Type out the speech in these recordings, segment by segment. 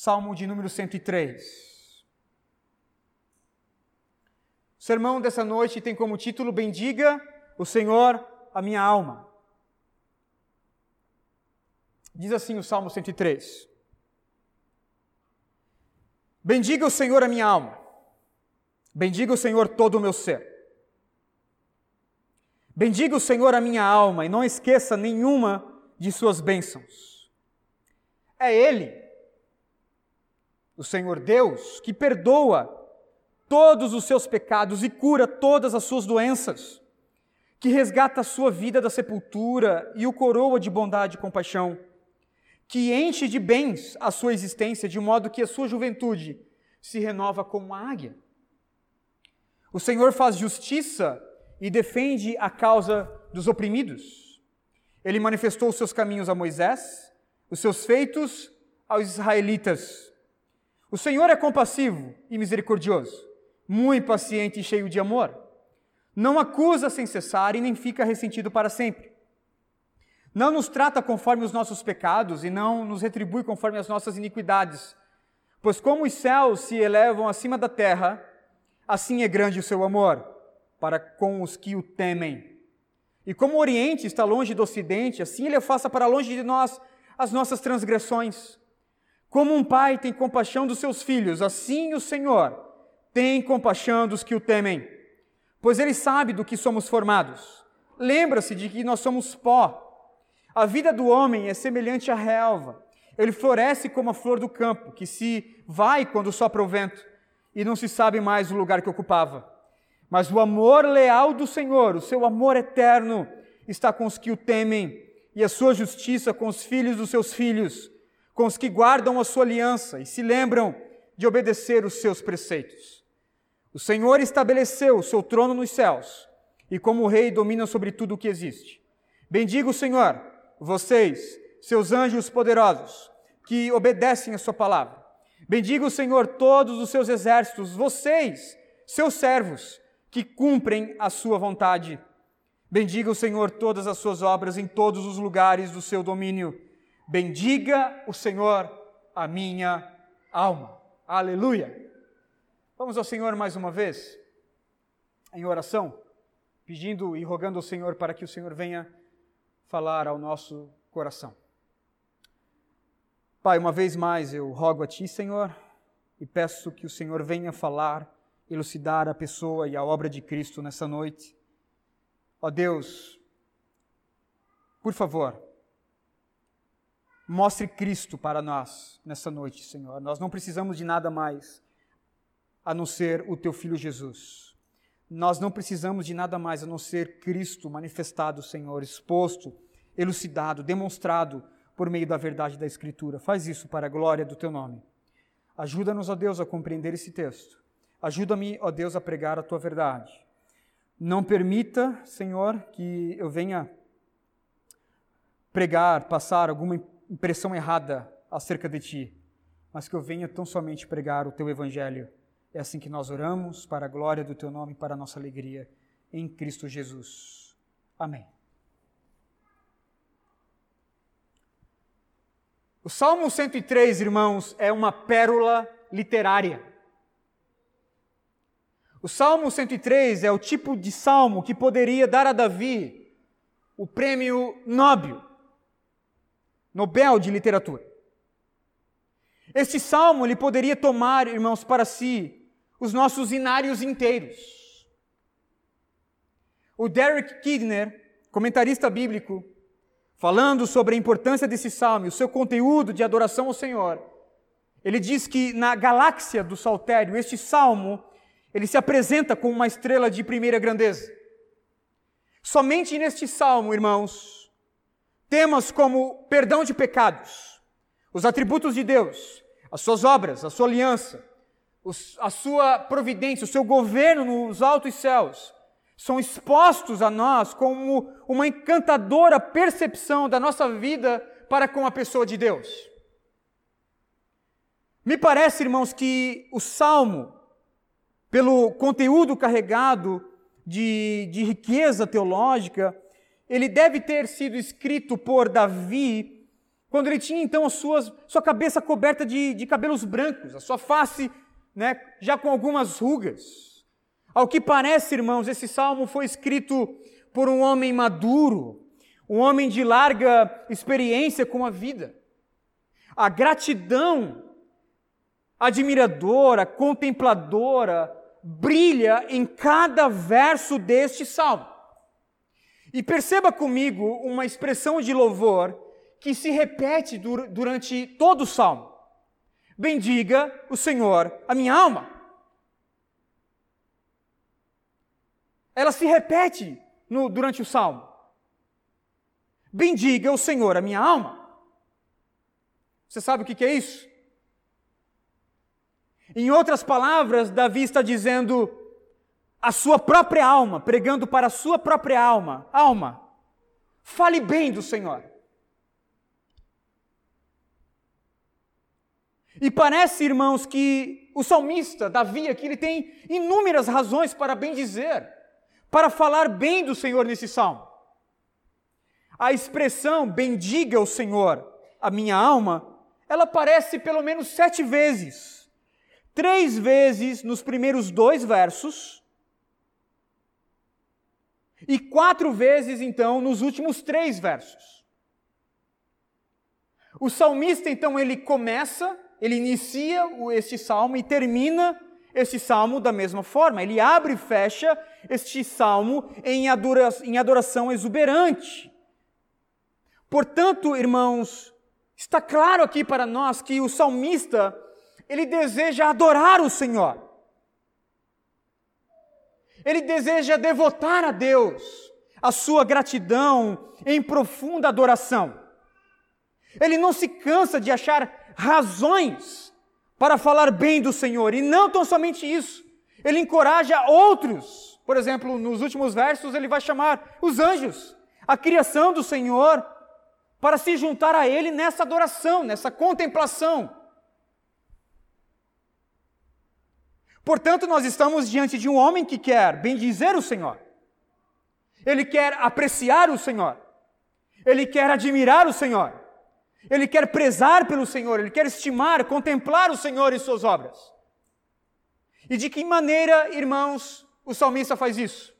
Salmo de número 103. O sermão dessa noite tem como título Bendiga o Senhor a minha alma. Diz assim o Salmo 103. Bendiga o Senhor a minha alma. Bendiga o Senhor todo o meu ser. Bendiga o Senhor a minha alma e não esqueça nenhuma de suas bênçãos. É Ele o Senhor Deus, que perdoa todos os seus pecados e cura todas as suas doenças, que resgata a sua vida da sepultura e o coroa de bondade e compaixão, que enche de bens a sua existência, de modo que a sua juventude se renova como a águia. O Senhor faz justiça e defende a causa dos oprimidos. Ele manifestou os seus caminhos a Moisés, os seus feitos aos israelitas. O Senhor é compassivo e misericordioso, muito paciente e cheio de amor. Não acusa sem cessar e nem fica ressentido para sempre. Não nos trata conforme os nossos pecados e não nos retribui conforme as nossas iniquidades. Pois como os céus se elevam acima da terra, assim é grande o seu amor para com os que o temem. E como o Oriente está longe do Ocidente, assim ele afasta para longe de nós as nossas transgressões. Como um pai tem compaixão dos seus filhos, assim o Senhor tem compaixão dos que o temem, pois ele sabe do que somos formados. Lembra-se de que nós somos pó. A vida do homem é semelhante à relva. Ele floresce como a flor do campo, que se vai quando sopra o vento, e não se sabe mais o lugar que ocupava. Mas o amor leal do Senhor, o seu amor eterno, está com os que o temem, e a sua justiça com os filhos dos seus filhos com os que guardam a sua aliança e se lembram de obedecer os seus preceitos. O Senhor estabeleceu o seu trono nos céus e, como rei, domina sobre tudo o que existe. Bendiga o Senhor, vocês, seus anjos poderosos, que obedecem a sua palavra. Bendiga o Senhor todos os seus exércitos, vocês, seus servos, que cumprem a sua vontade. Bendiga o Senhor todas as suas obras em todos os lugares do seu domínio. Bendiga o Senhor a minha alma. Aleluia. Vamos ao Senhor mais uma vez, em oração, pedindo e rogando ao Senhor para que o Senhor venha falar ao nosso coração. Pai, uma vez mais eu rogo a Ti, Senhor, e peço que o Senhor venha falar, elucidar a pessoa e a obra de Cristo nessa noite. Ó Deus, por favor, Mostre Cristo para nós nessa noite, Senhor. Nós não precisamos de nada mais a não ser o teu filho Jesus. Nós não precisamos de nada mais a não ser Cristo manifestado, Senhor, exposto, elucidado, demonstrado por meio da verdade da Escritura. Faz isso para a glória do teu nome. Ajuda-nos, ó Deus, a compreender esse texto. Ajuda-me, ó Deus, a pregar a tua verdade. Não permita, Senhor, que eu venha pregar, passar alguma impressão errada acerca de ti, mas que eu venha tão somente pregar o teu evangelho. É assim que nós oramos, para a glória do teu nome e para a nossa alegria, em Cristo Jesus. Amém. O Salmo 103, irmãos, é uma pérola literária. O Salmo 103 é o tipo de salmo que poderia dar a Davi o prêmio Nobel Nobel de Literatura. Este salmo ele poderia tomar, irmãos, para si os nossos inários inteiros. O Derek Kidner, comentarista bíblico, falando sobre a importância desse salmo e o seu conteúdo de adoração ao Senhor, ele diz que na galáxia do saltério, este salmo, ele se apresenta como uma estrela de primeira grandeza. Somente neste salmo, irmãos, Temas como perdão de pecados, os atributos de Deus, as suas obras, a sua aliança, a sua providência, o seu governo nos altos céus, são expostos a nós como uma encantadora percepção da nossa vida para com a pessoa de Deus. Me parece, irmãos, que o salmo, pelo conteúdo carregado de, de riqueza teológica, ele deve ter sido escrito por Davi quando ele tinha então a sua, sua cabeça coberta de, de cabelos brancos, a sua face né, já com algumas rugas. Ao que parece, irmãos, esse salmo foi escrito por um homem maduro, um homem de larga experiência com a vida. A gratidão admiradora, contempladora, brilha em cada verso deste salmo. E perceba comigo uma expressão de louvor que se repete durante todo o salmo. Bendiga o Senhor a minha alma. Ela se repete no, durante o salmo. Bendiga o Senhor a minha alma. Você sabe o que é isso? Em outras palavras, Davi está dizendo a sua própria alma, pregando para a sua própria alma: alma, fale bem do Senhor. E parece, irmãos, que o salmista, Davi, aqui, ele tem inúmeras razões para bem dizer, para falar bem do Senhor nesse salmo. A expressão bendiga o Senhor, a minha alma, ela aparece pelo menos sete vezes. Três vezes nos primeiros dois versos, e quatro vezes, então, nos últimos três versos. O salmista, então, ele começa ele inicia este salmo e termina este salmo da mesma forma. Ele abre e fecha este salmo em adoração exuberante. Portanto, irmãos, está claro aqui para nós que o salmista, ele deseja adorar o Senhor. Ele deseja devotar a Deus a sua gratidão em profunda adoração. Ele não se cansa de achar razões para falar bem do Senhor. E não tão somente isso, ele encoraja outros. Por exemplo, nos últimos versos, ele vai chamar os anjos, a criação do Senhor, para se juntar a ele nessa adoração, nessa contemplação. Portanto, nós estamos diante de um homem que quer bendizer o Senhor, ele quer apreciar o Senhor, ele quer admirar o Senhor. Ele quer prezar pelo Senhor, ele quer estimar, contemplar o Senhor e suas obras. E de que maneira, irmãos, o salmista faz isso?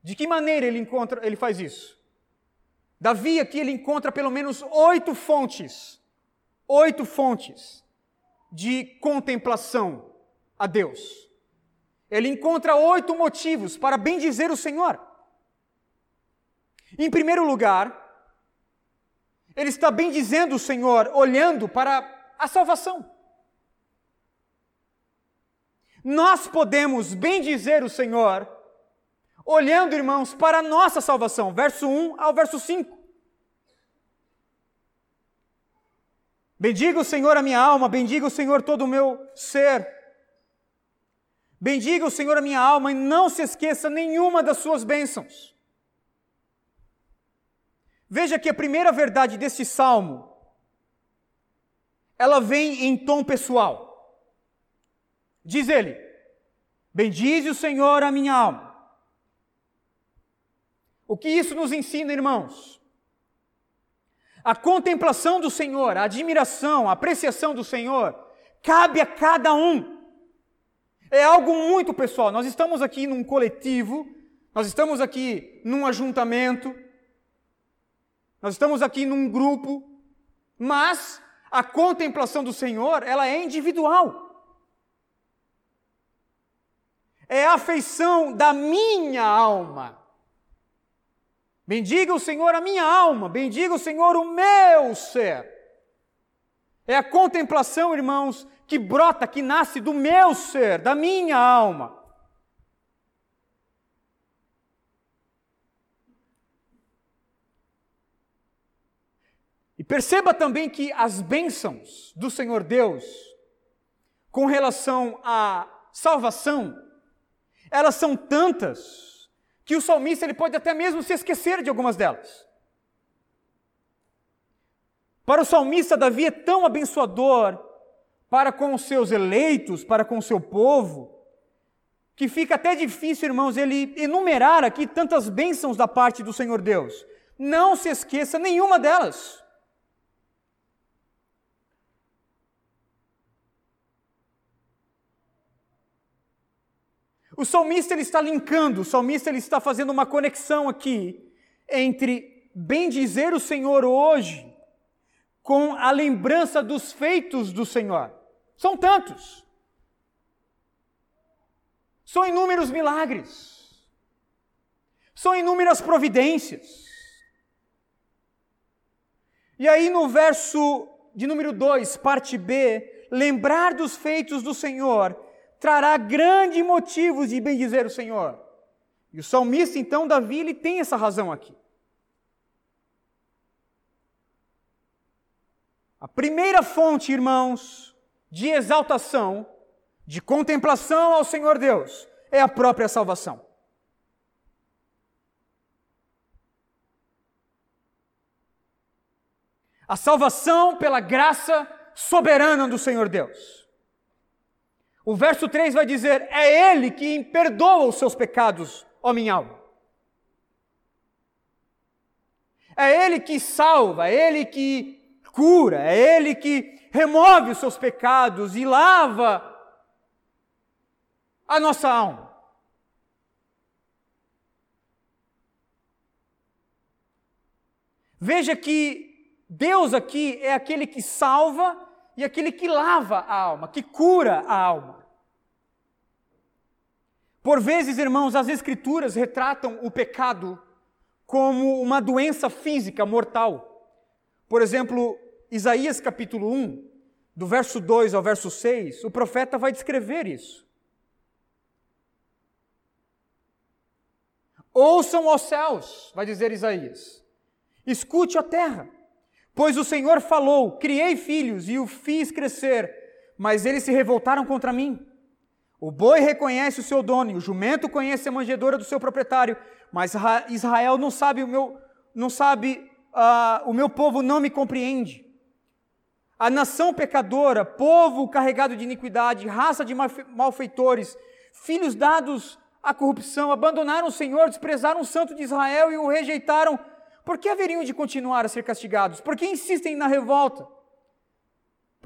De que maneira ele encontra, ele faz isso? Davi aqui ele encontra pelo menos oito fontes, oito fontes de contemplação a Deus. Ele encontra oito motivos para bendizer o Senhor. Em primeiro lugar, ele está bem dizendo o Senhor, olhando para a salvação. Nós podemos bem dizer o Senhor, olhando, irmãos, para a nossa salvação, verso 1 ao verso 5. Bendiga o Senhor a minha alma, bendiga o Senhor todo o meu ser. Bendiga o Senhor a minha alma e não se esqueça nenhuma das suas bênçãos. Veja que a primeira verdade desse salmo, ela vem em tom pessoal. Diz ele: Bendize o Senhor a minha alma. O que isso nos ensina, irmãos? A contemplação do Senhor, a admiração, a apreciação do Senhor, cabe a cada um. É algo muito pessoal. Nós estamos aqui num coletivo, nós estamos aqui num ajuntamento, nós estamos aqui num grupo, mas a contemplação do Senhor, ela é individual. É a afeição da minha alma. Bendiga o Senhor a minha alma, bendiga o Senhor o meu ser. É a contemplação, irmãos, que brota, que nasce do meu ser, da minha alma. perceba também que as bênçãos do Senhor Deus, com relação à salvação, elas são tantas que o salmista ele pode até mesmo se esquecer de algumas delas. Para o salmista, Davi é tão abençoador para com os seus eleitos, para com o seu povo, que fica até difícil, irmãos, ele enumerar aqui tantas bênçãos da parte do Senhor Deus. Não se esqueça nenhuma delas. O salmista ele está linkando, o salmista ele está fazendo uma conexão aqui entre bem dizer o Senhor hoje com a lembrança dos feitos do Senhor. São tantos. São inúmeros milagres. São inúmeras providências. E aí no verso de número 2, parte B, lembrar dos feitos do Senhor trará grandes motivos de bendizer o Senhor. E o salmista, então, Davi, ele tem essa razão aqui. A primeira fonte, irmãos, de exaltação, de contemplação ao Senhor Deus, é a própria salvação. A salvação pela graça soberana do Senhor Deus. O verso 3 vai dizer: É Ele que perdoa os seus pecados, ó minha alma. É Ele que salva, é Ele que cura, é Ele que remove os seus pecados e lava a nossa alma. Veja que Deus aqui é aquele que salva e aquele que lava a alma, que cura a alma. Por vezes, irmãos, as Escrituras retratam o pecado como uma doença física mortal. Por exemplo, Isaías capítulo 1, do verso 2 ao verso 6, o profeta vai descrever isso. Ouçam os céus, vai dizer Isaías. Escute a terra. Pois o Senhor falou: Criei filhos e o fiz crescer, mas eles se revoltaram contra mim. O boi reconhece o seu dono, o jumento conhece a manjedoura do seu proprietário, mas Israel não sabe o meu, não sabe, uh, o meu povo não me compreende. A nação pecadora, povo carregado de iniquidade, raça de malfeitores, filhos dados à corrupção, abandonaram o Senhor, desprezaram o santo de Israel e o rejeitaram por que haveriam de continuar a ser castigados? Por que insistem na revolta?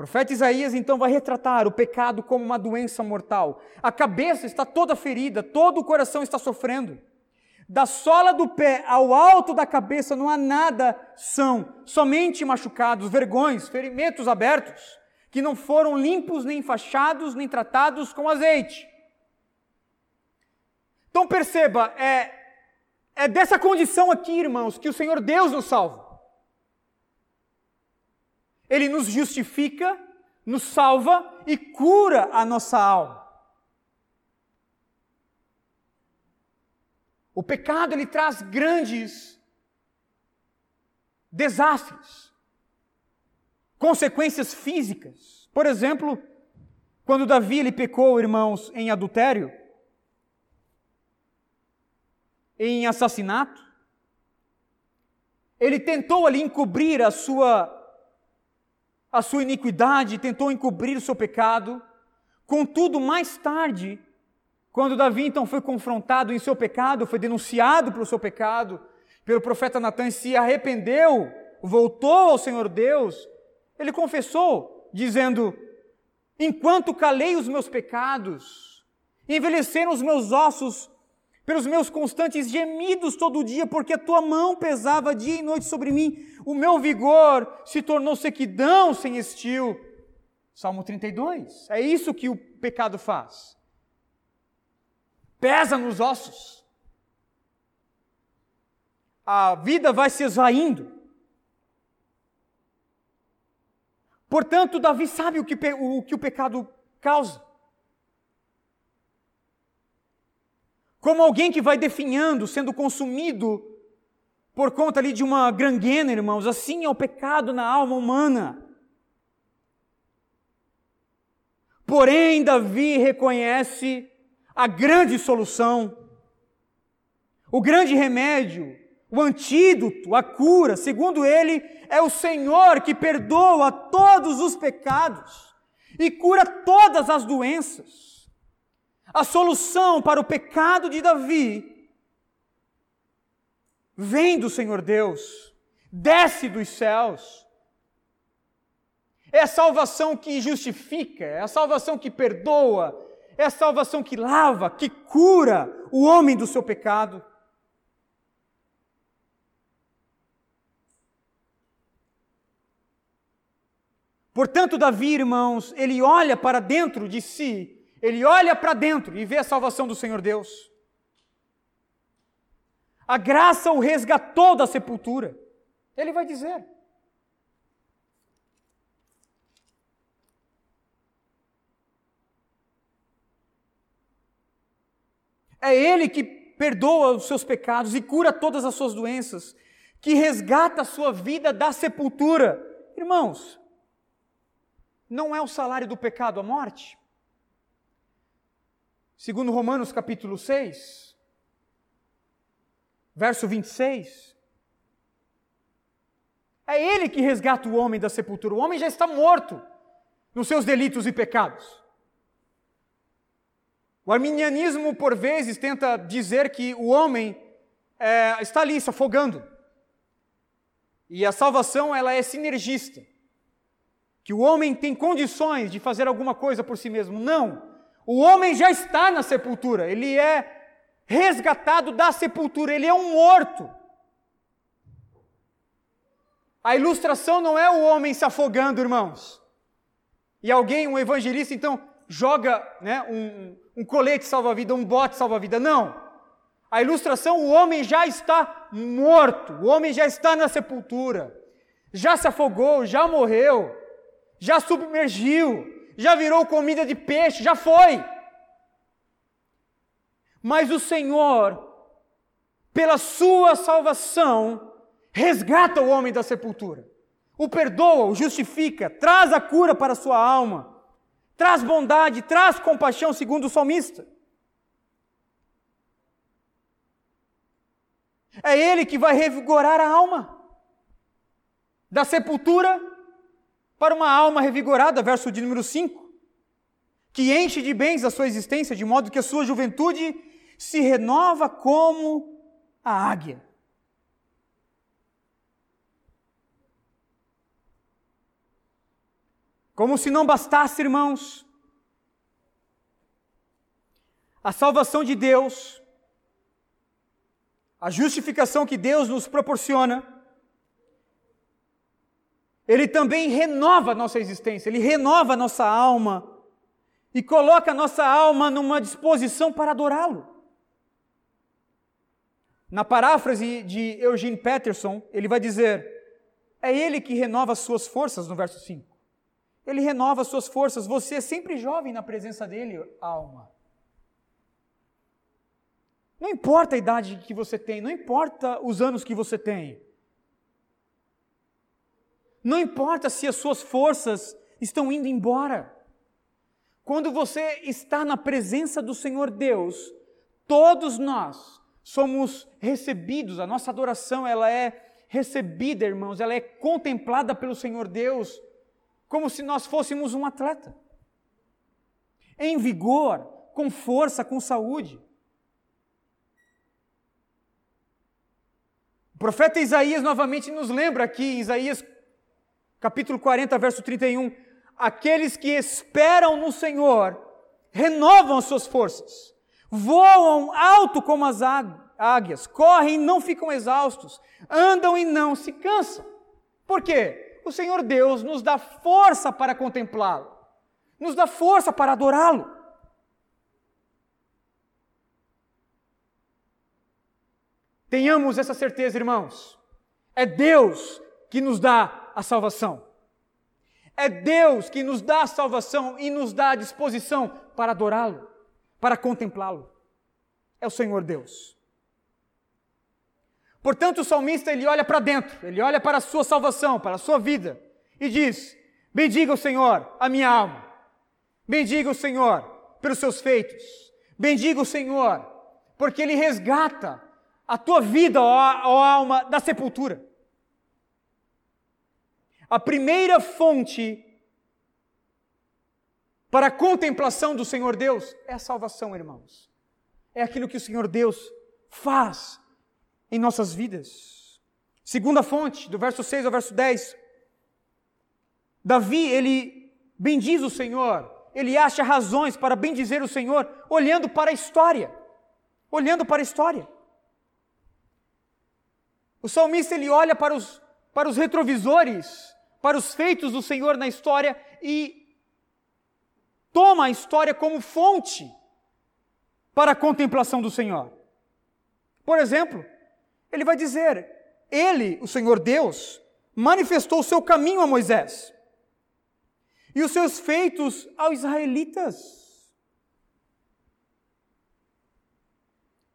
Profeta Isaías então vai retratar o pecado como uma doença mortal. A cabeça está toda ferida, todo o coração está sofrendo. Da sola do pé ao alto da cabeça não há nada são, somente machucados, vergões, ferimentos abertos, que não foram limpos, nem enfaixados, nem tratados com azeite. Então perceba, é, é dessa condição aqui, irmãos, que o Senhor Deus nos salva. Ele nos justifica, nos salva e cura a nossa alma. O pecado ele traz grandes desastres, consequências físicas. Por exemplo, quando Davi ele pecou, irmãos, em adultério, em assassinato. Ele tentou ali encobrir a sua a sua iniquidade, tentou encobrir o seu pecado. Contudo, mais tarde, quando Davi então foi confrontado em seu pecado, foi denunciado pelo seu pecado, pelo profeta Natan e se arrependeu, voltou ao Senhor Deus, ele confessou, dizendo: Enquanto calei os meus pecados, envelheceram os meus ossos pelos meus constantes gemidos todo dia, porque a tua mão pesava dia e noite sobre mim, o meu vigor se tornou sequidão sem estio. Salmo 32. É isso que o pecado faz. Pesa nos ossos. A vida vai se esvaindo. Portanto, Davi sabe o que o, que o pecado causa. Como alguém que vai definhando, sendo consumido por conta ali de uma granguena, irmãos, assim é o pecado na alma humana. Porém, Davi reconhece a grande solução, o grande remédio, o antídoto, a cura, segundo ele, é o Senhor que perdoa todos os pecados e cura todas as doenças. A solução para o pecado de Davi vem do Senhor Deus, desce dos céus. É a salvação que justifica, é a salvação que perdoa, é a salvação que lava, que cura o homem do seu pecado. Portanto, Davi, irmãos, ele olha para dentro de si, ele olha para dentro e vê a salvação do Senhor Deus. A graça o resgatou da sepultura. Ele vai dizer. É Ele que perdoa os seus pecados e cura todas as suas doenças, que resgata a sua vida da sepultura. Irmãos, não é o salário do pecado a morte? Segundo Romanos capítulo 6, verso 26. É ele que resgata o homem da sepultura. O homem já está morto nos seus delitos e pecados. O arminianismo, por vezes, tenta dizer que o homem é, está ali se afogando. E a salvação ela é sinergista que o homem tem condições de fazer alguma coisa por si mesmo. Não. O homem já está na sepultura, ele é resgatado da sepultura, ele é um morto. A ilustração não é o homem se afogando, irmãos. E alguém, um evangelista, então, joga né, um, um colete salva-vida, um bote salva-vida. Não. A ilustração, o homem já está morto, o homem já está na sepultura, já se afogou, já morreu já submergiu, já virou comida de peixe, já foi. Mas o Senhor, pela sua salvação, resgata o homem da sepultura, o perdoa, o justifica, traz a cura para a sua alma, traz bondade, traz compaixão, segundo o salmista. É Ele que vai revigorar a alma da sepultura para uma alma revigorada, verso de número 5, que enche de bens a sua existência, de modo que a sua juventude se renova como a águia. Como se não bastasse, irmãos, a salvação de Deus, a justificação que Deus nos proporciona, ele também renova a nossa existência, ele renova a nossa alma e coloca a nossa alma numa disposição para adorá-lo. Na paráfrase de Eugene Peterson, ele vai dizer: é ele que renova as suas forças, no verso 5. Ele renova as suas forças, você é sempre jovem na presença dele, alma. Não importa a idade que você tem, não importa os anos que você tem. Não importa se as suas forças estão indo embora. Quando você está na presença do Senhor Deus, todos nós somos recebidos, a nossa adoração ela é recebida, irmãos, ela é contemplada pelo Senhor Deus como se nós fôssemos um atleta. Em vigor, com força, com saúde. O profeta Isaías novamente nos lembra aqui, Isaías capítulo 40, verso 31. Aqueles que esperam no Senhor renovam as suas forças, voam alto como as águias, correm e não ficam exaustos, andam e não se cansam. Por quê? O Senhor Deus nos dá força para contemplá-lo, nos dá força para adorá-lo. Tenhamos essa certeza, irmãos. É Deus que nos dá a salvação. É Deus que nos dá a salvação e nos dá a disposição para adorá-lo, para contemplá-lo. É o Senhor Deus. Portanto, o salmista ele olha para dentro, ele olha para a sua salvação, para a sua vida e diz: Bendiga o Senhor, a minha alma. Bendiga o Senhor pelos seus feitos. Bendiga o Senhor, porque ele resgata a tua vida, ó, ó alma, da sepultura. A primeira fonte para a contemplação do Senhor Deus é a salvação, irmãos. É aquilo que o Senhor Deus faz em nossas vidas. Segunda fonte, do verso 6 ao verso 10. Davi, ele bendiz o Senhor, ele acha razões para bendizer o Senhor, olhando para a história. Olhando para a história. O salmista ele olha para os, para os retrovisores, para os feitos do Senhor na história e toma a história como fonte para a contemplação do Senhor. Por exemplo, ele vai dizer: Ele, o Senhor Deus, manifestou o seu caminho a Moisés e os seus feitos aos israelitas.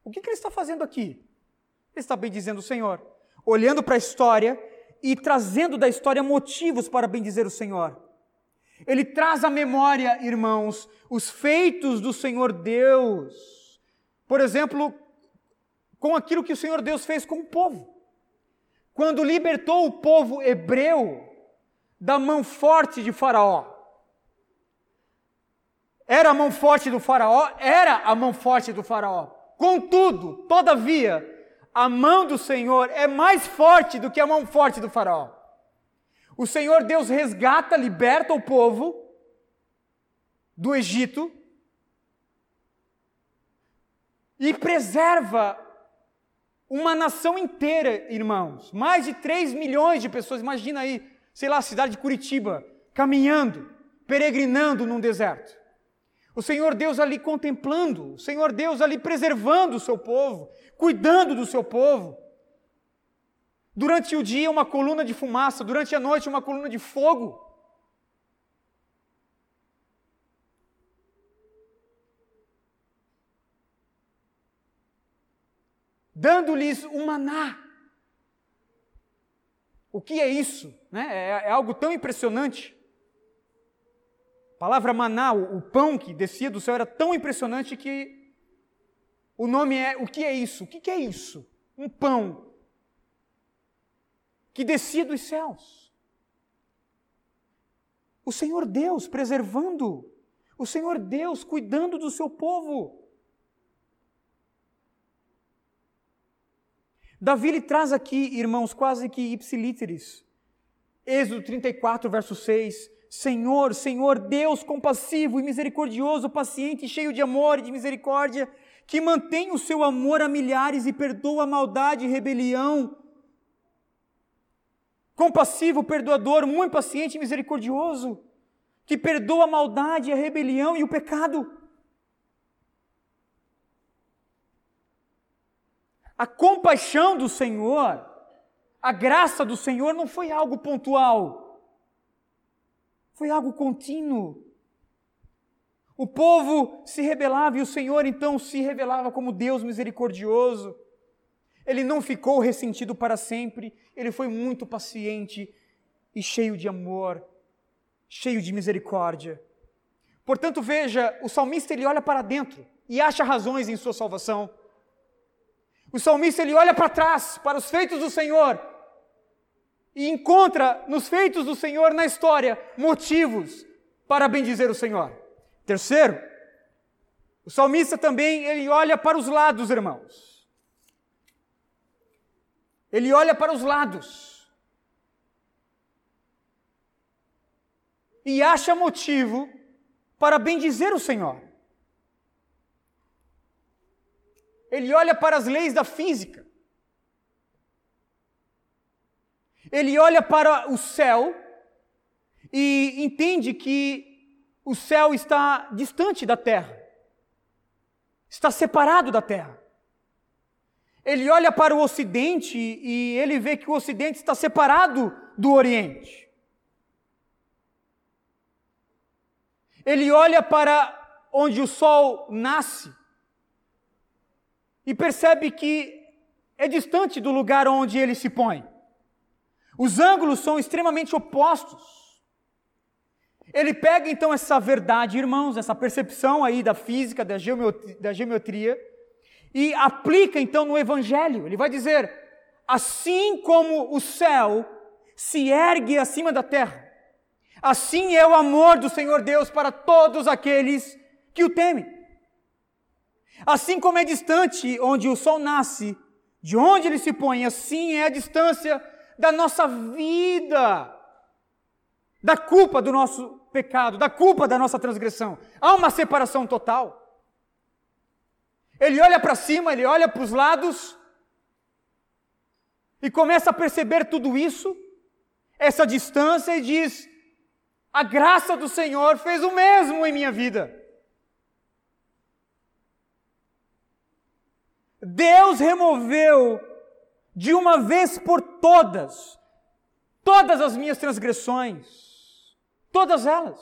O que, que ele está fazendo aqui? Ele está bem dizendo o Senhor, olhando para a história e trazendo da história motivos para bendizer o Senhor. Ele traz à memória, irmãos, os feitos do Senhor Deus. Por exemplo, com aquilo que o Senhor Deus fez com o povo. Quando libertou o povo hebreu da mão forte de Faraó. Era a mão forte do Faraó? Era a mão forte do Faraó. Contudo, todavia, a mão do Senhor é mais forte do que a mão forte do Faraó. O Senhor Deus resgata, liberta o povo do Egito e preserva uma nação inteira, irmãos. Mais de 3 milhões de pessoas. Imagina aí, sei lá, a cidade de Curitiba, caminhando, peregrinando num deserto. O Senhor Deus ali contemplando, o Senhor Deus ali preservando o seu povo, cuidando do seu povo. Durante o dia, uma coluna de fumaça, durante a noite, uma coluna de fogo. Dando-lhes um maná. O que é isso? Né? É, é algo tão impressionante. A palavra maná, o, o pão que descia do céu, era tão impressionante que o nome é: o que é isso? O que, é isso? Um pão que descia dos céus. O Senhor Deus preservando, o Senhor Deus cuidando do seu povo. Davi lhe traz aqui, irmãos, quase que ipsilíteres. Êxodo 34, verso 6. Senhor, Senhor, Deus compassivo e misericordioso, paciente, cheio de amor e de misericórdia, que mantém o seu amor a milhares e perdoa a maldade e rebelião compassivo, perdoador, muito paciente e misericordioso, que perdoa a maldade, a rebelião e o pecado. A compaixão do Senhor, a graça do Senhor não foi algo pontual, foi algo contínuo. O povo se rebelava e o Senhor então se revelava como Deus misericordioso. Ele não ficou ressentido para sempre, ele foi muito paciente e cheio de amor, cheio de misericórdia. Portanto, veja, o salmista ele olha para dentro e acha razões em sua salvação. O salmista ele olha para trás, para os feitos do Senhor, e encontra nos feitos do Senhor na história motivos para bendizer o Senhor. Terceiro, o salmista também ele olha para os lados, irmãos. Ele olha para os lados e acha motivo para bendizer o Senhor. Ele olha para as leis da física. Ele olha para o céu e entende que o céu está distante da terra, está separado da terra. Ele olha para o Ocidente e ele vê que o Ocidente está separado do Oriente. Ele olha para onde o sol nasce e percebe que é distante do lugar onde ele se põe. Os ângulos são extremamente opostos. Ele pega então essa verdade, irmãos, essa percepção aí da física, da geometria, da geometria e aplica então no Evangelho. Ele vai dizer: assim como o céu se ergue acima da terra, assim é o amor do Senhor Deus para todos aqueles que o temem. Assim como é distante onde o sol nasce de onde ele se põe, assim é a distância da nossa vida, da culpa do nosso pecado, da culpa da nossa transgressão. Há uma separação total. Ele olha para cima, ele olha para os lados e começa a perceber tudo isso, essa distância, e diz: A graça do Senhor fez o mesmo em minha vida. Deus removeu de uma vez por todas todas as minhas transgressões, todas elas.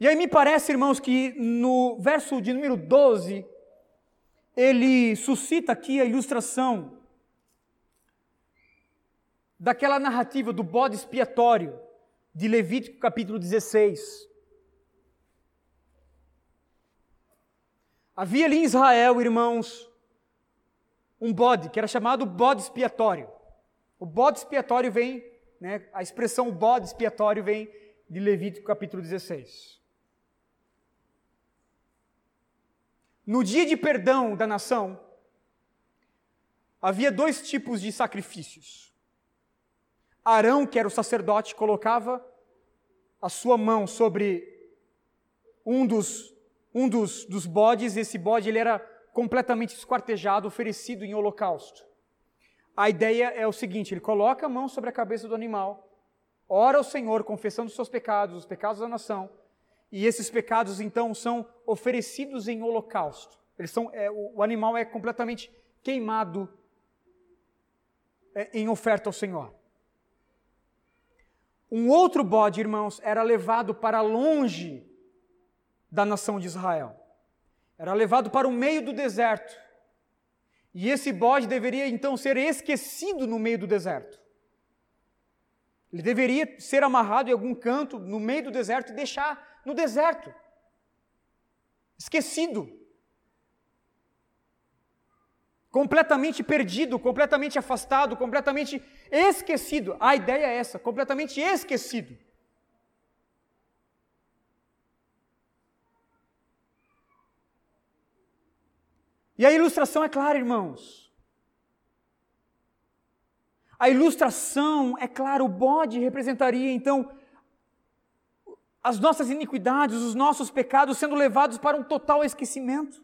E aí me parece, irmãos, que no verso de número 12, ele suscita aqui a ilustração daquela narrativa do bode expiatório de Levítico capítulo 16. Havia ali em Israel, irmãos, um bode que era chamado bode expiatório. O bode expiatório vem, né, a expressão bode expiatório vem de Levítico capítulo 16. No dia de perdão da nação, havia dois tipos de sacrifícios. Arão, que era o sacerdote, colocava a sua mão sobre um dos, um dos, dos bodes, esse bode ele era completamente esquartejado, oferecido em holocausto. A ideia é o seguinte: ele coloca a mão sobre a cabeça do animal, ora ao Senhor, confessando os seus pecados, os pecados da nação, e esses pecados então são oferecidos em holocausto. Eles são, é, o, o, animal é completamente queimado é, em oferta ao Senhor. Um outro bode, irmãos, era levado para longe da nação de Israel. Era levado para o meio do deserto. E esse bode deveria então ser esquecido no meio do deserto. Ele deveria ser amarrado em algum canto no meio do deserto e deixar no deserto, esquecido, completamente perdido, completamente afastado, completamente esquecido. A ideia é essa, completamente esquecido. E a ilustração é clara, irmãos. A ilustração, é claro, o bode representaria então as nossas iniquidades, os nossos pecados sendo levados para um total esquecimento.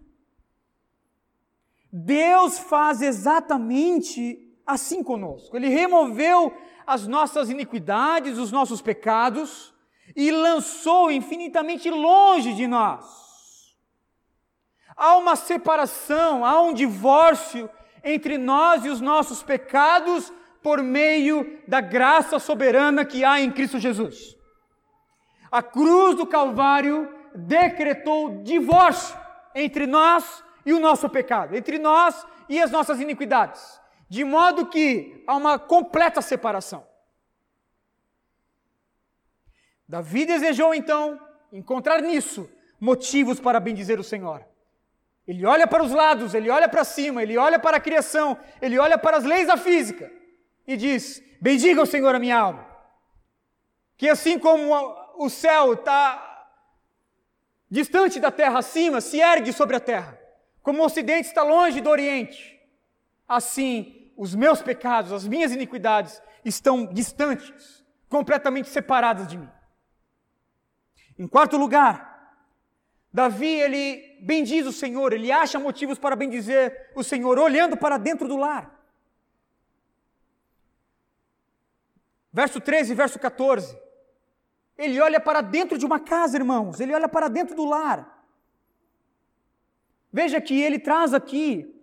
Deus faz exatamente assim conosco. Ele removeu as nossas iniquidades, os nossos pecados e lançou infinitamente longe de nós. Há uma separação, há um divórcio entre nós e os nossos pecados por meio da graça soberana que há em Cristo Jesus. A cruz do Calvário decretou divórcio entre nós e o nosso pecado, entre nós e as nossas iniquidades, de modo que há uma completa separação. Davi desejou então encontrar nisso motivos para bendizer o Senhor. Ele olha para os lados, ele olha para cima, ele olha para a criação, ele olha para as leis da física e diz: Bendiga o Senhor a minha alma. Que assim como o céu está distante da terra acima, se ergue sobre a terra. Como o ocidente está longe do oriente, assim os meus pecados, as minhas iniquidades estão distantes, completamente separadas de mim. Em quarto lugar, Davi, ele bendiz o Senhor, ele acha motivos para bendizer o Senhor, olhando para dentro do lar. Verso 13 e verso 14. Ele olha para dentro de uma casa, irmãos, ele olha para dentro do lar. Veja que ele traz aqui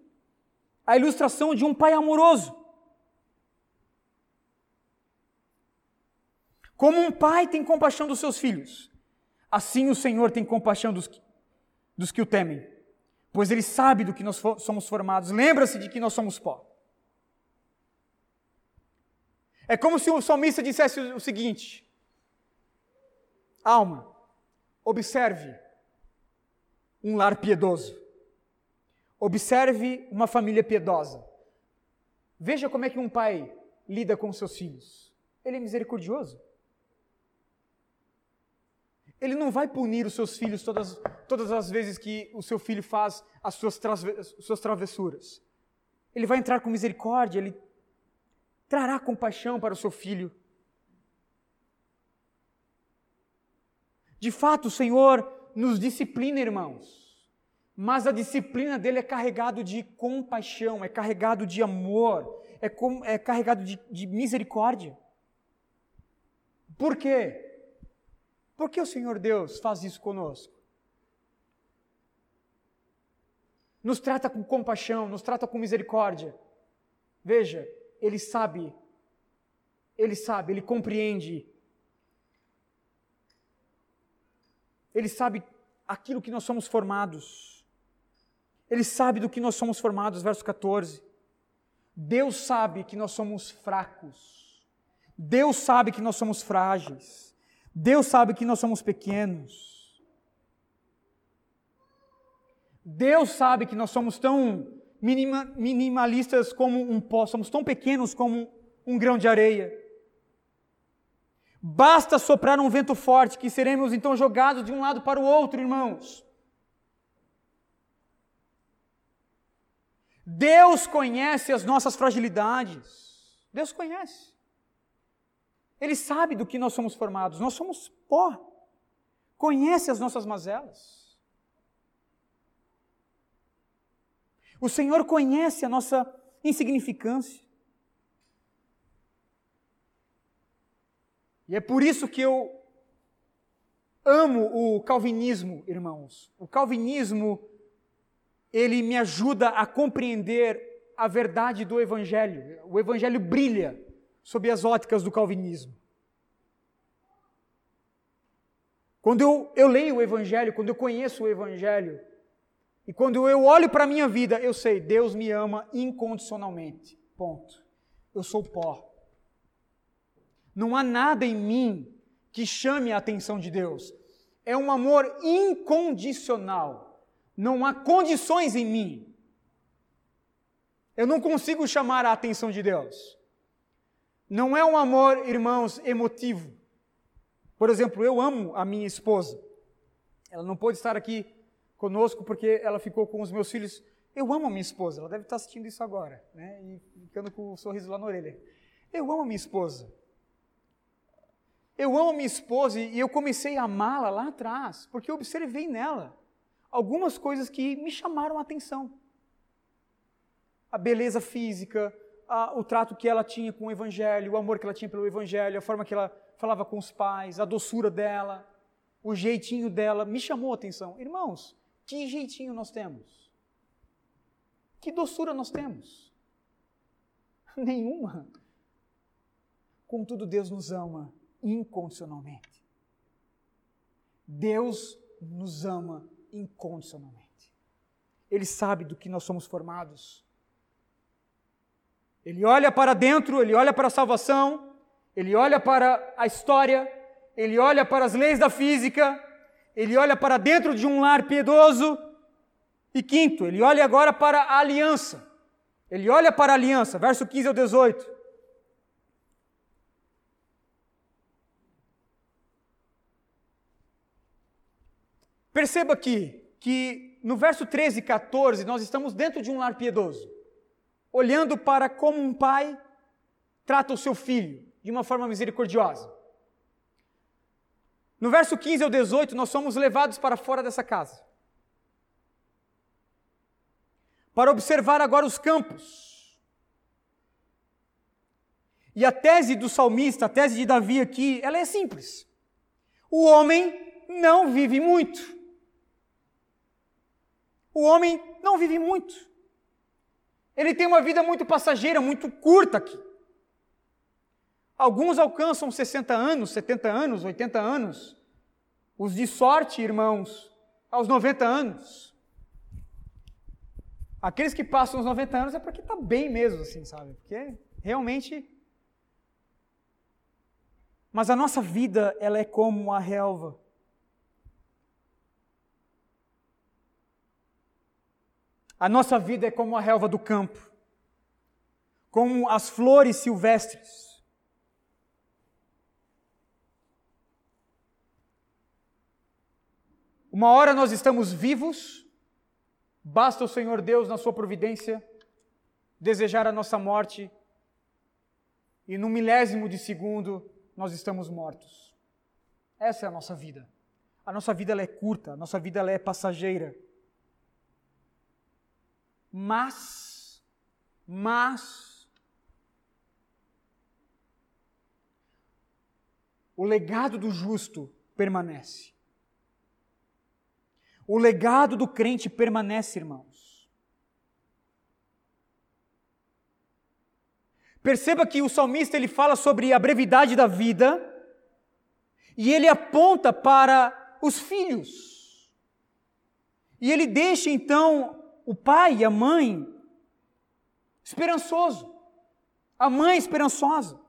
a ilustração de um pai amoroso. Como um pai tem compaixão dos seus filhos, assim o Senhor tem compaixão dos, dos que o temem, pois ele sabe do que nós somos formados, lembra-se de que nós somos pó. É como se o salmista dissesse o seguinte: Alma, observe um lar piedoso. Observe uma família piedosa. Veja como é que um pai lida com seus filhos. Ele é misericordioso. Ele não vai punir os seus filhos todas, todas as vezes que o seu filho faz as suas, as suas travessuras. Ele vai entrar com misericórdia, ele trará compaixão para o seu filho. De fato, o Senhor nos disciplina, irmãos, mas a disciplina dele é carregado de compaixão, é carregado de amor, é, com, é carregado de, de misericórdia. Por quê? Por que o Senhor Deus faz isso conosco? Nos trata com compaixão, nos trata com misericórdia. Veja, Ele sabe, Ele sabe, Ele compreende. Ele sabe aquilo que nós somos formados. Ele sabe do que nós somos formados, verso 14. Deus sabe que nós somos fracos. Deus sabe que nós somos frágeis. Deus sabe que nós somos pequenos. Deus sabe que nós somos tão minima, minimalistas como um pó, somos tão pequenos como um grão de areia. Basta soprar um vento forte que seremos então jogados de um lado para o outro, irmãos. Deus conhece as nossas fragilidades. Deus conhece. Ele sabe do que nós somos formados. Nós somos pó. Conhece as nossas mazelas. O Senhor conhece a nossa insignificância. E é por isso que eu amo o calvinismo, irmãos. O calvinismo ele me ajuda a compreender a verdade do evangelho. O evangelho brilha sob as óticas do calvinismo. Quando eu, eu leio o Evangelho, quando eu conheço o Evangelho, e quando eu olho para a minha vida, eu sei, Deus me ama incondicionalmente. Ponto. Eu sou pó. Não há nada em mim que chame a atenção de Deus. É um amor incondicional. Não há condições em mim. Eu não consigo chamar a atenção de Deus. Não é um amor, irmãos, emotivo. Por exemplo, eu amo a minha esposa. Ela não pôde estar aqui conosco porque ela ficou com os meus filhos. Eu amo a minha esposa, ela deve estar assistindo isso agora, né? E ficando com o um sorriso lá na orelha. Eu amo a minha esposa. Eu amo a minha esposa e eu comecei a amá-la lá atrás, porque eu observei nela algumas coisas que me chamaram a atenção. A beleza física, o trato que ela tinha com o Evangelho, o amor que ela tinha pelo Evangelho, a forma que ela falava com os pais, a doçura dela, o jeitinho dela, me chamou a atenção. Irmãos, que jeitinho nós temos? Que doçura nós temos? Nenhuma. Contudo, Deus nos ama incondicionalmente. Deus nos ama incondicionalmente. Ele sabe do que nós somos formados. Ele olha para dentro, ele olha para a salvação, ele olha para a história, ele olha para as leis da física, ele olha para dentro de um lar piedoso. E quinto, ele olha agora para a aliança. Ele olha para a aliança, verso 15 ao 18. Perceba aqui que no verso 13 e 14 nós estamos dentro de um lar piedoso olhando para como um pai trata o seu filho de uma forma misericordiosa. No verso 15 ao 18, nós somos levados para fora dessa casa. Para observar agora os campos. E a tese do salmista, a tese de Davi aqui, ela é simples. O homem não vive muito. O homem não vive muito. Ele tem uma vida muito passageira, muito curta aqui. Alguns alcançam 60 anos, 70 anos, 80 anos. Os de sorte, irmãos, aos 90 anos. Aqueles que passam os 90 anos é porque está bem mesmo, assim, sabe? Porque realmente. Mas a nossa vida, ela é como a relva. A nossa vida é como a relva do campo, como as flores silvestres. Uma hora nós estamos vivos, basta o Senhor Deus, na sua providência, desejar a nossa morte, e no milésimo de segundo nós estamos mortos. Essa é a nossa vida. A nossa vida é curta, a nossa vida é passageira. Mas, mas, o legado do justo permanece. O legado do crente permanece, irmãos. Perceba que o salmista ele fala sobre a brevidade da vida e ele aponta para os filhos. E ele deixa então o pai e a mãe esperançoso. A mãe esperançosa.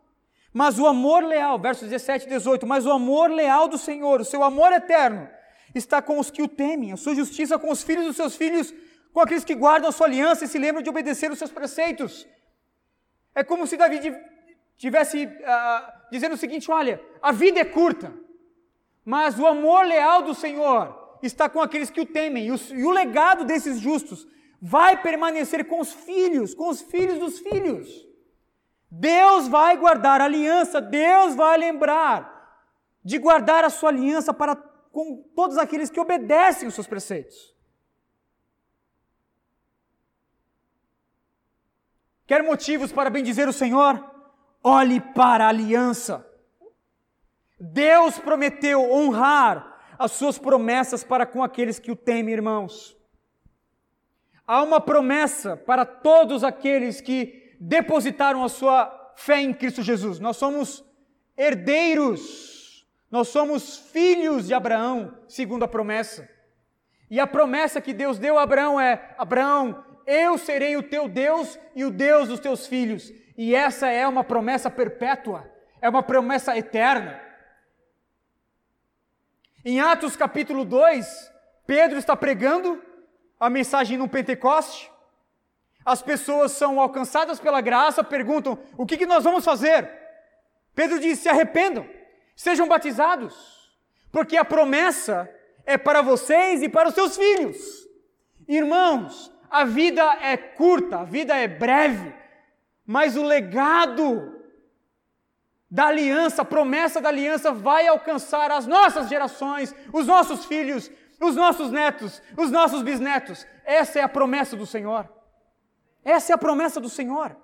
Mas o amor leal, versos 17 e 18, mas o amor leal do Senhor, o seu amor eterno, está com os que o temem, a sua justiça com os filhos dos seus filhos, com aqueles que guardam a sua aliança e se lembram de obedecer os seus preceitos. É como se Davi tivesse uh, dizendo o seguinte: olha, a vida é curta, mas o amor leal do Senhor está com aqueles que o temem, e o, e o legado desses justos vai permanecer com os filhos, com os filhos dos filhos. Deus vai guardar a aliança, Deus vai lembrar de guardar a sua aliança para com todos aqueles que obedecem os seus preceitos. Quer motivos para bendizer o Senhor? Olhe para a aliança. Deus prometeu honrar as suas promessas para com aqueles que o temem, irmãos. Há uma promessa para todos aqueles que depositaram a sua fé em Cristo Jesus. Nós somos herdeiros nós somos filhos de Abraão, segundo a promessa. E a promessa que Deus deu a Abraão é: Abraão, eu serei o teu Deus e o Deus dos teus filhos. E essa é uma promessa perpétua, é uma promessa eterna. Em Atos capítulo 2, Pedro está pregando a mensagem no Pentecoste. As pessoas são alcançadas pela graça, perguntam: o que, que nós vamos fazer? Pedro diz: se arrependam sejam batizados, porque a promessa é para vocês e para os seus filhos. Irmãos, a vida é curta, a vida é breve, mas o legado da aliança, a promessa da aliança vai alcançar as nossas gerações, os nossos filhos, os nossos netos, os nossos bisnetos. Essa é a promessa do Senhor. Essa é a promessa do Senhor.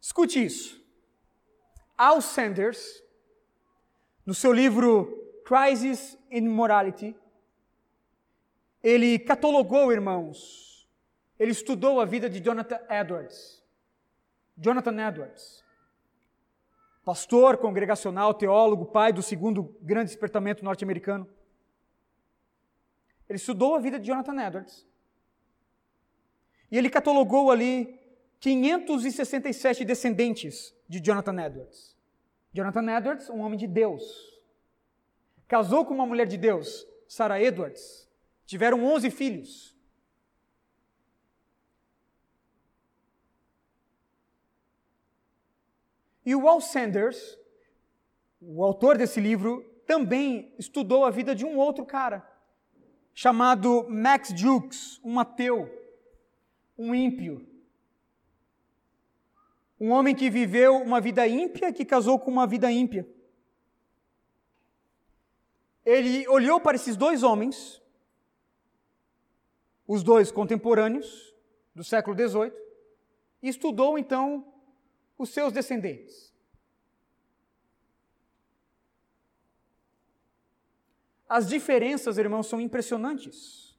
Escute isso. Al Sanders, no seu livro Crisis in Morality, ele catalogou, irmãos, ele estudou a vida de Jonathan Edwards. Jonathan Edwards, pastor congregacional, teólogo, pai do segundo grande despertamento norte-americano. Ele estudou a vida de Jonathan Edwards. E ele catalogou ali 567 descendentes de Jonathan Edwards. Jonathan Edwards, um homem de Deus. Casou com uma mulher de Deus, Sarah Edwards. Tiveram 11 filhos. E o Walt Sanders, o autor desse livro, também estudou a vida de um outro cara, chamado Max Jukes, um ateu, um ímpio, um homem que viveu uma vida ímpia, que casou com uma vida ímpia. Ele olhou para esses dois homens, os dois contemporâneos do século XVIII, e estudou então os seus descendentes. As diferenças, irmãos, são impressionantes.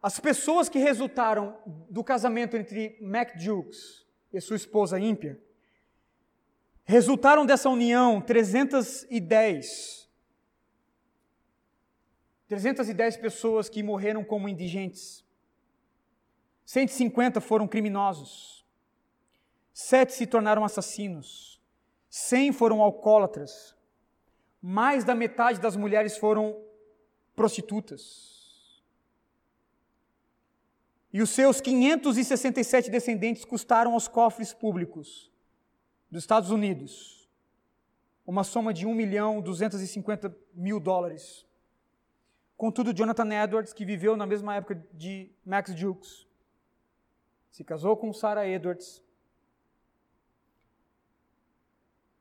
As pessoas que resultaram do casamento entre Mac Jukes e sua esposa ímpia resultaram dessa união 310 310 pessoas que morreram como indigentes. 150 foram criminosos. Sete se tornaram assassinos. 100 foram alcoólatras. Mais da metade das mulheres foram prostitutas e os seus 567 descendentes custaram aos cofres públicos dos Estados Unidos uma soma de 1 milhão 250 mil dólares. Contudo, Jonathan Edwards, que viveu na mesma época de Max Jukes, se casou com Sarah Edwards,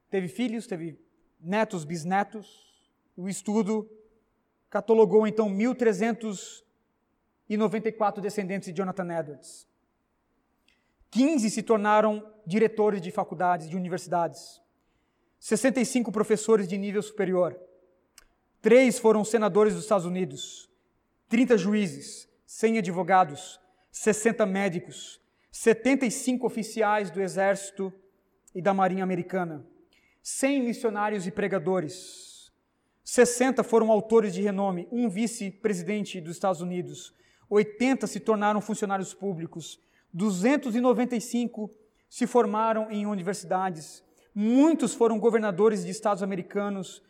teve filhos, teve netos, bisnetos. O estudo catalogou então 1.394 descendentes de Jonathan Edwards. 15 se tornaram diretores de faculdades, de universidades. 65 professores de nível superior. Três foram senadores dos Estados Unidos. 30 juízes, 100 advogados, 60 médicos, 75 oficiais do Exército e da Marinha Americana, 100 missionários e pregadores. 60 foram autores de renome, um vice-presidente dos Estados Unidos. 80 se tornaram funcionários públicos. 295 se formaram em universidades. Muitos foram governadores de estados americanos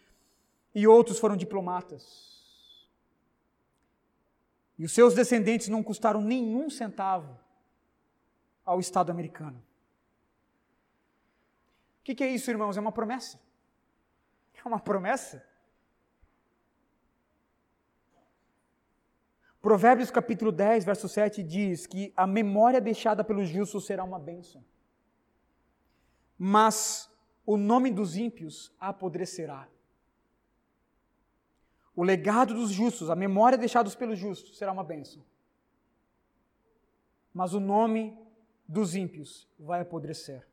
e outros foram diplomatas. E os seus descendentes não custaram nenhum centavo ao Estado americano. O que, que é isso, irmãos? É uma promessa. É uma promessa. Provérbios capítulo 10, verso 7 diz que a memória deixada pelos justos será uma bênção. Mas o nome dos ímpios apodrecerá. O legado dos justos, a memória deixada pelos justos, será uma bênção. Mas o nome dos ímpios vai apodrecer.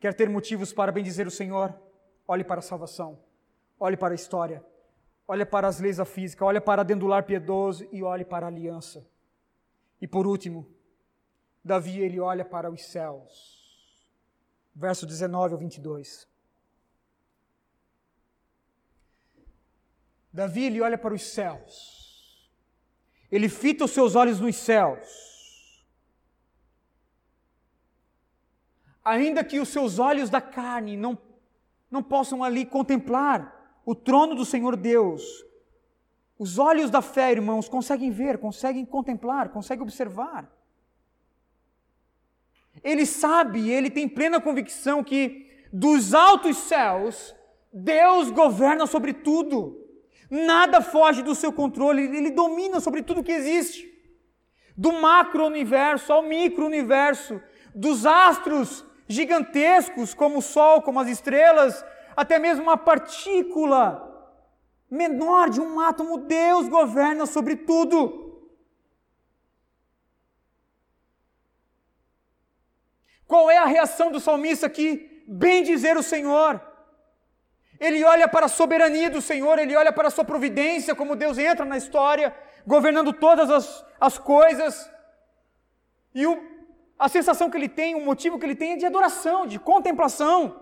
Quer ter motivos para bendizer o Senhor? Olhe para a salvação, olhe para a história, olhe para as leis da física, olhe para dentro do lar piedoso e olhe para a aliança. E por último, Davi ele olha para os céus. Verso 19 ao 22. Davi ele olha para os céus. Ele fita os seus olhos nos céus ainda que os seus olhos da carne não, não possam ali contemplar o trono do Senhor Deus, os olhos da fé, irmãos, conseguem ver, conseguem contemplar, conseguem observar. Ele sabe, ele tem plena convicção que dos altos céus, Deus governa sobre tudo. Nada foge do seu controle, ele domina sobre tudo que existe. Do macro-universo ao micro-universo, dos astros gigantescos como o Sol, como as estrelas, até mesmo uma partícula menor de um átomo, Deus governa sobre tudo. Qual é a reação do salmista aqui? Bem dizer o Senhor. Ele olha para a soberania do Senhor, ele olha para a sua providência, como Deus entra na história, governando todas as, as coisas. E o, a sensação que ele tem, o motivo que ele tem é de adoração, de contemplação.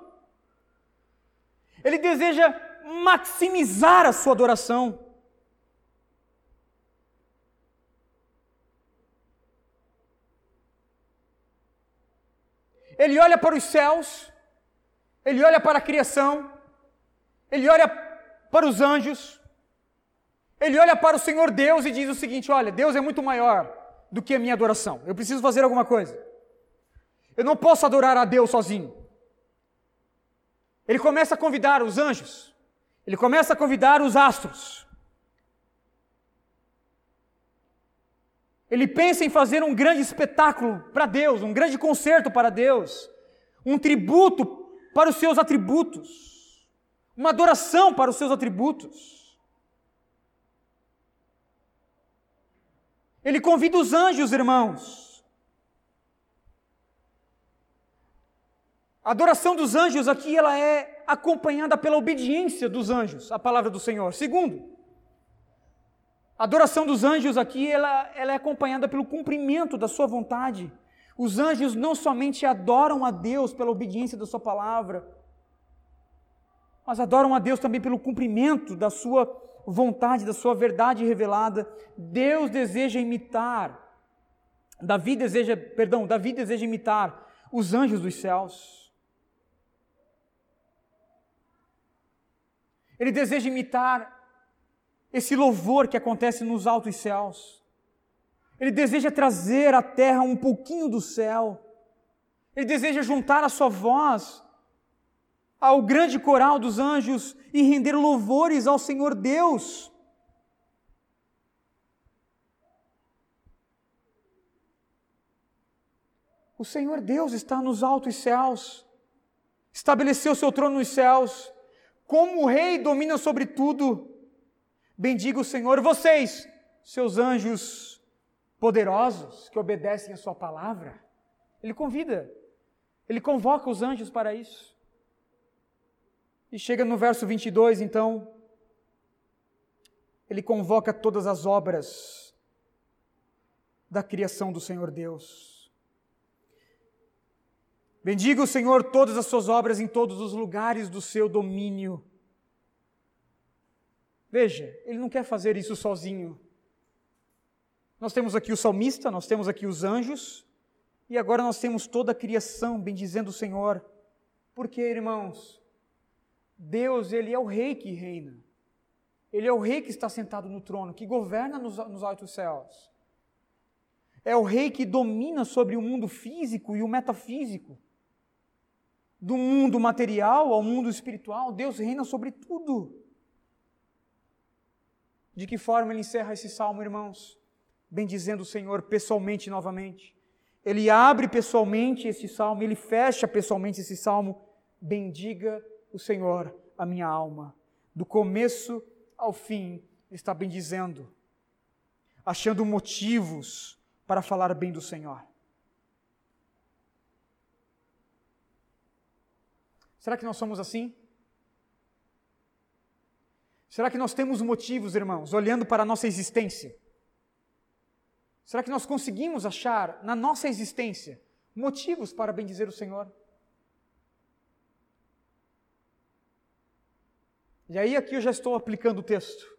Ele deseja maximizar a sua adoração. Ele olha para os céus, ele olha para a criação, ele olha para os anjos, ele olha para o Senhor Deus e diz o seguinte: Olha, Deus é muito maior do que a minha adoração. Eu preciso fazer alguma coisa. Eu não posso adorar a Deus sozinho. Ele começa a convidar os anjos, ele começa a convidar os astros. Ele pensa em fazer um grande espetáculo para Deus, um grande concerto para Deus, um tributo para os seus atributos, uma adoração para os seus atributos. Ele convida os anjos, irmãos, A adoração dos anjos aqui ela é acompanhada pela obediência dos anjos à palavra do Senhor. Segundo, a adoração dos anjos aqui ela, ela é acompanhada pelo cumprimento da sua vontade. Os anjos não somente adoram a Deus pela obediência da sua palavra, mas adoram a Deus também pelo cumprimento da sua vontade, da sua verdade revelada. Deus deseja imitar, Davi deseja, perdão, Davi deseja imitar os anjos dos céus. Ele deseja imitar esse louvor que acontece nos altos céus. Ele deseja trazer à terra um pouquinho do céu. Ele deseja juntar a sua voz ao grande coral dos anjos e render louvores ao Senhor Deus. O Senhor Deus está nos altos céus, estabeleceu seu trono nos céus, como o Rei domina sobre tudo. Bendiga o Senhor, vocês, seus anjos poderosos que obedecem a Sua palavra. Ele convida, ele convoca os anjos para isso. E chega no verso 22, então, ele convoca todas as obras da criação do Senhor Deus. Bendiga o Senhor todas as suas obras em todos os lugares do seu domínio. Veja, ele não quer fazer isso sozinho. Nós temos aqui o salmista, nós temos aqui os anjos, e agora nós temos toda a criação bendizendo o Senhor. Porque, irmãos, Deus, ele é o rei que reina. Ele é o rei que está sentado no trono, que governa nos, nos altos céus. É o rei que domina sobre o mundo físico e o metafísico. Do mundo material ao mundo espiritual, Deus reina sobre tudo. De que forma ele encerra esse salmo, irmãos? Bendizendo o Senhor pessoalmente novamente. Ele abre pessoalmente esse salmo, ele fecha pessoalmente esse salmo. Bendiga o Senhor a minha alma. Do começo ao fim, está bendizendo, achando motivos para falar bem do Senhor. Será que nós somos assim? Será que nós temos motivos, irmãos, olhando para a nossa existência? Será que nós conseguimos achar na nossa existência motivos para bendizer o Senhor? E aí, aqui eu já estou aplicando o texto.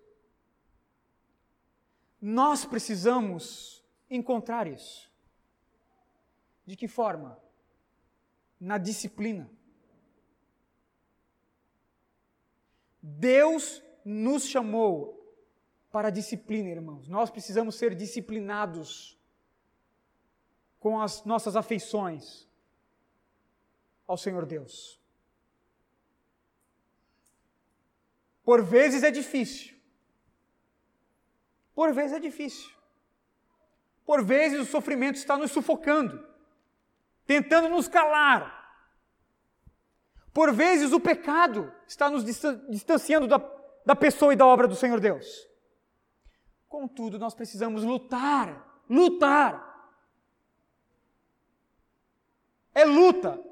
Nós precisamos encontrar isso. De que forma? Na disciplina. Deus nos chamou para a disciplina, irmãos. Nós precisamos ser disciplinados com as nossas afeições ao Senhor Deus. Por vezes é difícil. Por vezes é difícil. Por vezes o sofrimento está nos sufocando, tentando nos calar. Por vezes o pecado está nos distanciando da, da pessoa e da obra do Senhor Deus. Contudo, nós precisamos lutar, lutar. É luta.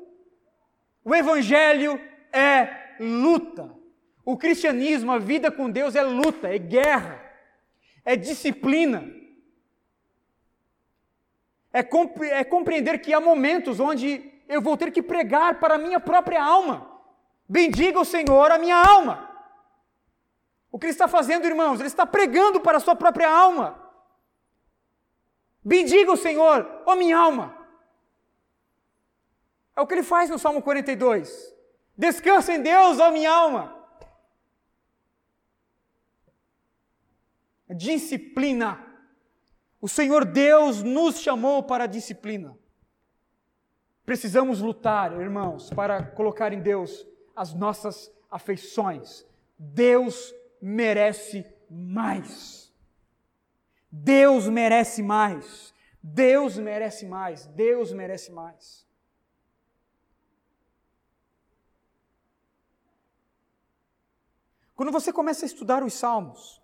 O Evangelho é luta. O cristianismo, a vida com Deus é luta, é guerra, é disciplina. É, é compreender que há momentos onde eu vou ter que pregar para a minha própria alma. Bendiga o Senhor a minha alma. O que ele está fazendo, irmãos? Ele está pregando para a sua própria alma. Bendiga o Senhor, ó minha alma. É o que ele faz no Salmo 42. Descansa em Deus, ó minha alma. Disciplina. O Senhor Deus nos chamou para a disciplina. Precisamos lutar, irmãos, para colocar em Deus as nossas afeições. Deus merece mais. Deus merece mais. Deus merece mais. Deus merece mais. Quando você começa a estudar os Salmos,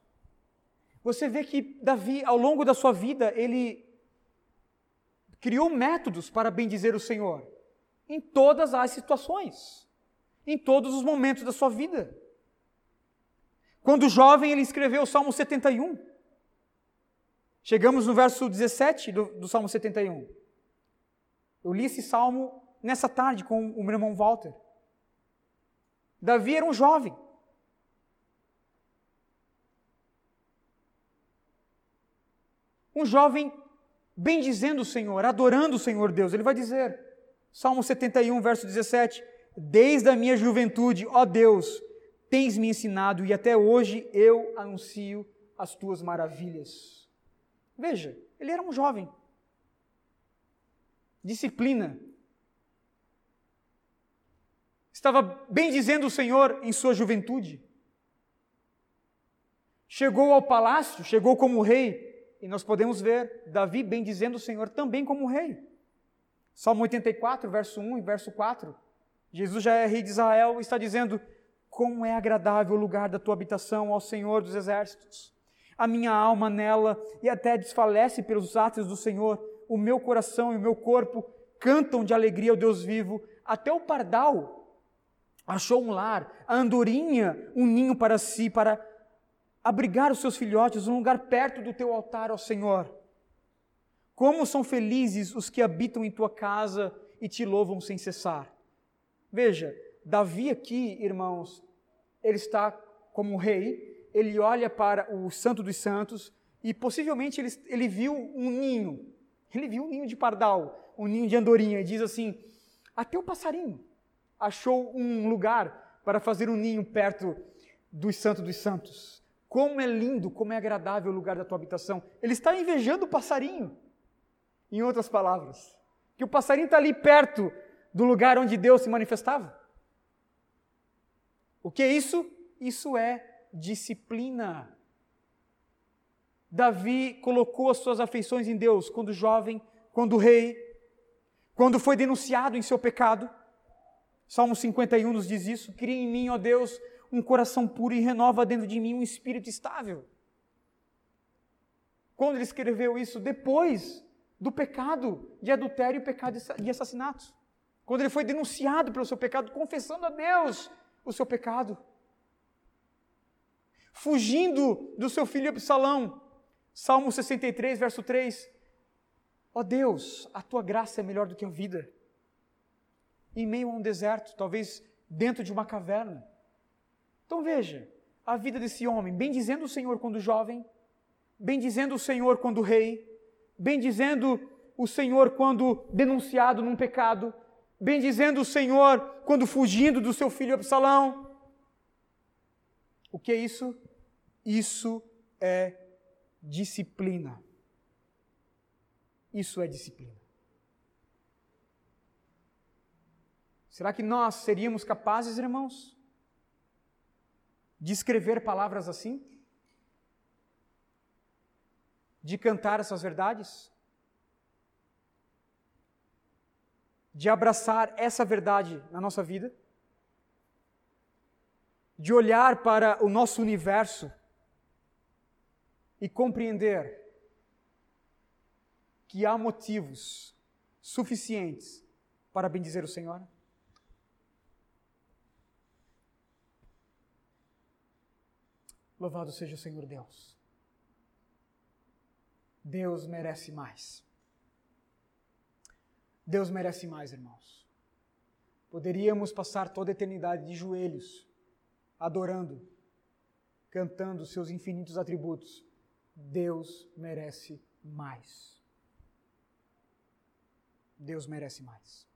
você vê que Davi, ao longo da sua vida, ele criou métodos para bendizer o Senhor em todas as situações, em todos os momentos da sua vida. Quando jovem, ele escreveu o Salmo 71. Chegamos no verso 17 do, do Salmo 71. Eu li esse salmo nessa tarde com o meu irmão Walter. Davi era um jovem. Um jovem bendizendo o Senhor, adorando o Senhor Deus. Ele vai dizer, Salmo 71, verso 17: Desde a minha juventude, ó Deus, tens me ensinado e até hoje eu anuncio as tuas maravilhas. Veja, ele era um jovem. Disciplina estava bem dizendo o Senhor em sua juventude. Chegou ao palácio, chegou como rei, e nós podemos ver Davi bem dizendo o Senhor também como rei. Salmo 84, verso 1 e verso 4. Jesus já é rei de Israel e está dizendo: Como é agradável o lugar da tua habitação, ao Senhor dos exércitos. A minha alma nela e até desfalece pelos atos do Senhor. O meu coração e o meu corpo cantam de alegria ao Deus vivo. Até o pardal achou um lar, a andorinha um ninho para si, para abrigar os seus filhotes, um lugar perto do teu altar, ó Senhor. Como são felizes os que habitam em tua casa e te louvam sem cessar. Veja, Davi aqui, irmãos, ele está como rei, ele olha para o Santo dos Santos e possivelmente ele, ele viu um ninho, ele viu um ninho de pardal, um ninho de andorinha, e diz assim: até o passarinho achou um lugar para fazer um ninho perto dos Santos dos Santos. Como é lindo, como é agradável o lugar da tua habitação. Ele está invejando o passarinho, em outras palavras. Que o passarinho está ali perto do lugar onde Deus se manifestava. O que é isso? Isso é disciplina. Davi colocou as suas afeições em Deus quando jovem, quando rei, quando foi denunciado em seu pecado. Salmo 51 nos diz isso: Cria em mim, ó Deus, um coração puro e renova dentro de mim um espírito estável. Quando ele escreveu isso? Depois do pecado de adultério e pecado de assassinato. Quando ele foi denunciado pelo seu pecado, confessando a Deus o seu pecado. Fugindo do seu filho Absalão. Salmo 63, verso 3. Ó oh Deus, a tua graça é melhor do que a vida. Em meio a um deserto, talvez dentro de uma caverna. Então veja, a vida desse homem, bem dizendo o Senhor quando jovem, bem dizendo o Senhor quando rei, bem dizendo o Senhor quando denunciado num pecado, bem dizendo o Senhor quando fugindo do seu filho Absalão. O que é isso? Isso é disciplina. Isso é disciplina. Será que nós seríamos capazes, irmãos, de escrever palavras assim? De cantar essas verdades? De abraçar essa verdade na nossa vida? De olhar para o nosso universo e compreender que há motivos suficientes para bendizer o Senhor? Louvado seja o Senhor Deus. Deus merece mais. Deus merece mais, irmãos. Poderíamos passar toda a eternidade de joelhos, adorando, cantando seus infinitos atributos. Deus merece mais. Deus merece mais.